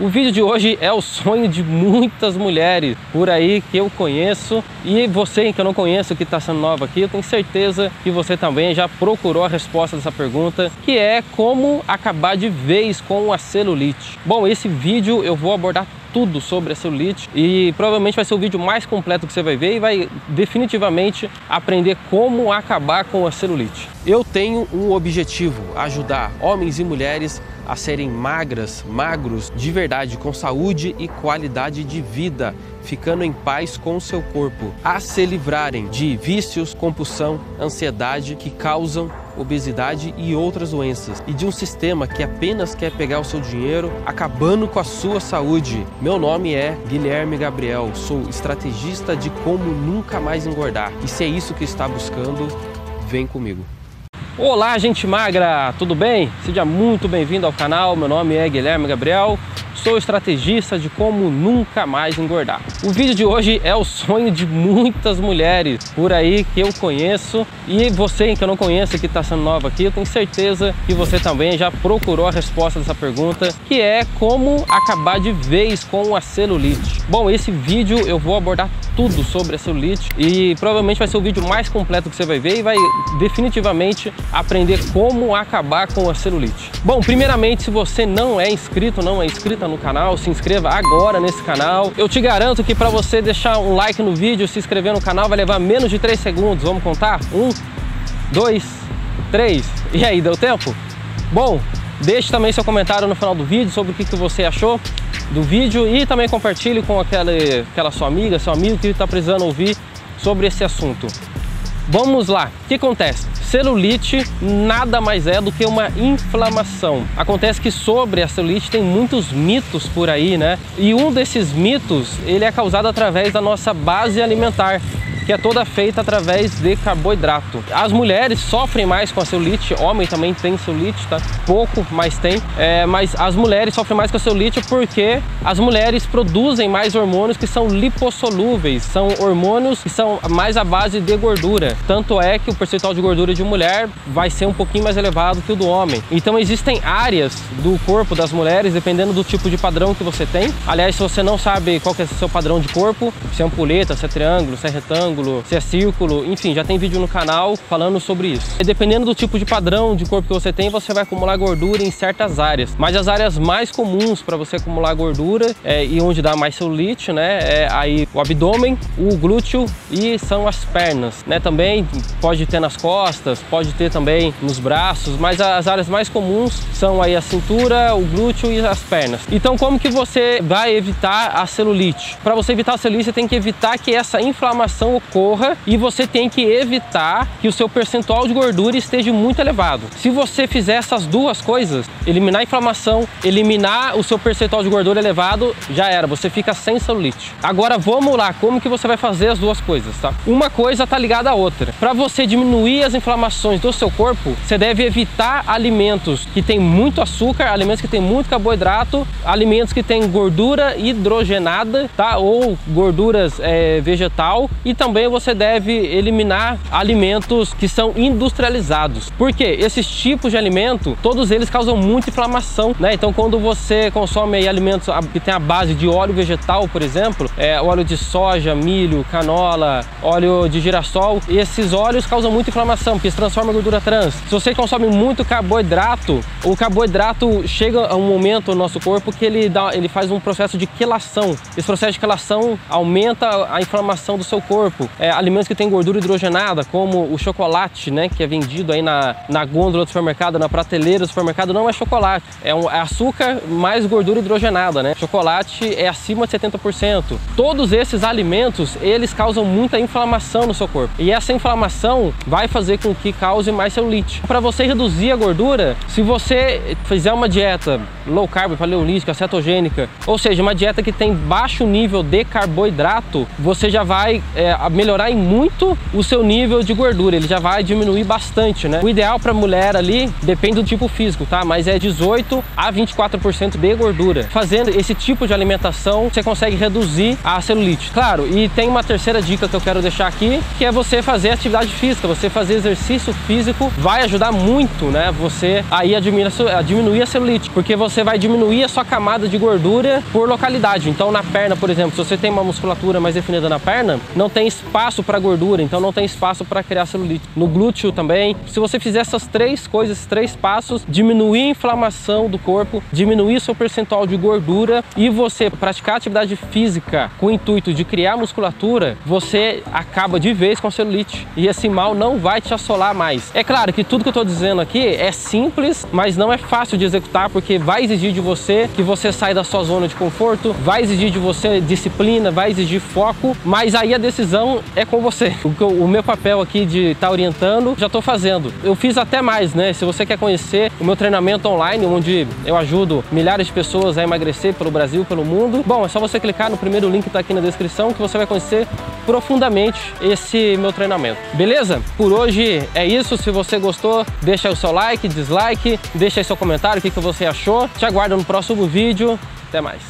O vídeo de hoje é o sonho de muitas mulheres por aí que eu conheço e você que eu não conheço, que está sendo nova aqui, eu tenho certeza que você também já procurou a resposta dessa pergunta, que é como acabar de vez com a celulite. Bom, esse vídeo eu vou abordar tudo sobre a celulite e provavelmente vai ser o vídeo mais completo que você vai ver e vai definitivamente aprender como acabar com a celulite. Eu tenho um objetivo, ajudar homens e mulheres a serem magras, magros de verdade, com saúde e qualidade de vida, ficando em paz com o seu corpo, a se livrarem de vícios, compulsão, ansiedade que causam obesidade e outras doenças, e de um sistema que apenas quer pegar o seu dinheiro, acabando com a sua saúde. Meu nome é Guilherme Gabriel, sou estrategista de como nunca mais engordar. E se é isso que está buscando, vem comigo. Olá, gente magra, tudo bem? Seja muito bem-vindo ao canal. Meu nome é Guilherme Gabriel sou estrategista de como nunca mais engordar. O vídeo de hoje é o sonho de muitas mulheres por aí que eu conheço e você que eu não conheço que está sendo nova aqui, eu tenho certeza que você também já procurou a resposta dessa pergunta, que é como acabar de vez com a celulite. Bom, esse vídeo eu vou abordar tudo sobre a celulite e provavelmente vai ser o vídeo mais completo que você vai ver e vai definitivamente aprender como acabar com a celulite. Bom, primeiramente, se você não é inscrito, não é inscrita no canal, se inscreva agora nesse canal. Eu te garanto que para você deixar um like no vídeo, se inscrever no canal, vai levar menos de 3 segundos. Vamos contar? Um, dois, três. E aí, deu tempo? Bom, deixe também seu comentário no final do vídeo sobre o que, que você achou do vídeo e também compartilhe com aquela, aquela sua amiga, seu amigo que está precisando ouvir sobre esse assunto. Vamos lá, o que acontece? Celulite nada mais é do que uma inflamação. Acontece que sobre a celulite tem muitos mitos por aí, né? E um desses mitos, ele é causado através da nossa base alimentar que é toda feita através de carboidrato. As mulheres sofrem mais com a celulite, homem também tem celulite, tá? Pouco, mas tem. É, mas as mulheres sofrem mais com a celulite porque as mulheres produzem mais hormônios que são lipossolúveis, são hormônios que são mais à base de gordura. Tanto é que o percentual de gordura de mulher vai ser um pouquinho mais elevado que o do homem. Então existem áreas do corpo das mulheres, dependendo do tipo de padrão que você tem. Aliás, se você não sabe qual que é o seu padrão de corpo, se é ampulheta, se é triângulo, se é retângulo, se é círculo, enfim, já tem vídeo no canal falando sobre isso. E dependendo do tipo de padrão de corpo que você tem, você vai acumular gordura em certas áreas. Mas as áreas mais comuns para você acumular gordura é, e onde dá mais celulite, né, é aí o abdômen, o glúteo e são as pernas, né? Também pode ter nas costas, pode ter também nos braços, mas as áreas mais comuns são aí a cintura, o glúteo e as pernas. Então, como que você vai evitar a celulite? Para você evitar a celulite, você tem que evitar que essa inflamação ocorra e você tem que evitar que o seu percentual de gordura esteja muito elevado. Se você fizer essas duas coisas, eliminar a inflamação, eliminar o seu percentual de gordura elevado, já era, você fica sem celulite. Agora vamos lá, como que você vai fazer as duas coisas, tá? Uma coisa tá ligada à outra. Para você diminuir as inflamações do seu corpo, você deve evitar alimentos que têm muito açúcar, alimentos que têm muito carboidrato, alimentos que têm gordura hidrogenada, tá? Ou gorduras é, vegetal e também também você deve eliminar alimentos que são industrializados. Porque esses tipos de alimento, todos eles causam muita inflamação, né? Então quando você consome alimentos que tem a base de óleo vegetal, por exemplo, é, óleo de soja, milho, canola, óleo de girassol, esses óleos causam muita inflamação, porque se transforma em gordura trans. Se você consome muito carboidrato, o carboidrato chega a um momento no nosso corpo que ele, dá, ele faz um processo de quelação. Esse processo de quelação aumenta a inflamação do seu corpo é, alimentos que têm gordura hidrogenada, como o chocolate, né, que é vendido aí na, na gôndola do supermercado, na prateleira do supermercado, não é chocolate, é, um, é açúcar mais gordura hidrogenada, né? Chocolate é acima de 70%. Todos esses alimentos, eles causam muita inflamação no seu corpo. E essa inflamação vai fazer com que cause mais celulite. Para você reduzir a gordura, se você fizer uma dieta low carb, paleolítica, cetogênica, ou seja, uma dieta que tem baixo nível de carboidrato, você já vai é, melhorar em muito o seu nível de gordura, ele já vai diminuir bastante, né? O ideal para mulher ali depende do tipo físico, tá? Mas é 18 a 24% de gordura. Fazendo esse tipo de alimentação, você consegue reduzir a celulite. Claro, e tem uma terceira dica que eu quero deixar aqui, que é você fazer atividade física, você fazer exercício físico vai ajudar muito, né? Você aí a diminuir a celulite, porque você vai diminuir a sua camada de gordura por localidade. Então na perna, por exemplo, se você tem uma musculatura mais definida na perna, não tem espaço para gordura, então não tem espaço para criar celulite. No glúteo também. Se você fizer essas três coisas, três passos, diminuir a inflamação do corpo, diminuir seu percentual de gordura e você praticar atividade física com o intuito de criar musculatura, você acaba de vez com a celulite e esse mal não vai te assolar mais. É claro que tudo que eu estou dizendo aqui é simples, mas não é fácil de executar porque vai exigir de você que você saia da sua zona de conforto, vai exigir de você disciplina, vai exigir foco, mas aí a decisão é com você. O, meu papel aqui de estar tá orientando, já estou fazendo. Eu fiz até mais, né? Se você quer conhecer o meu treinamento online, onde eu ajudo milhares de pessoas a emagrecer pelo Brasil, pelo mundo, bom, é só você clicar no primeiro link que está aqui na descrição que você vai conhecer profundamente esse meu treinamento. Beleza? Por hoje é isso. Se você gostou, deixa o seu like, dislike, deixa aí seu comentário, o que, que você achou. Te aguardo no próximo vídeo. Até mais.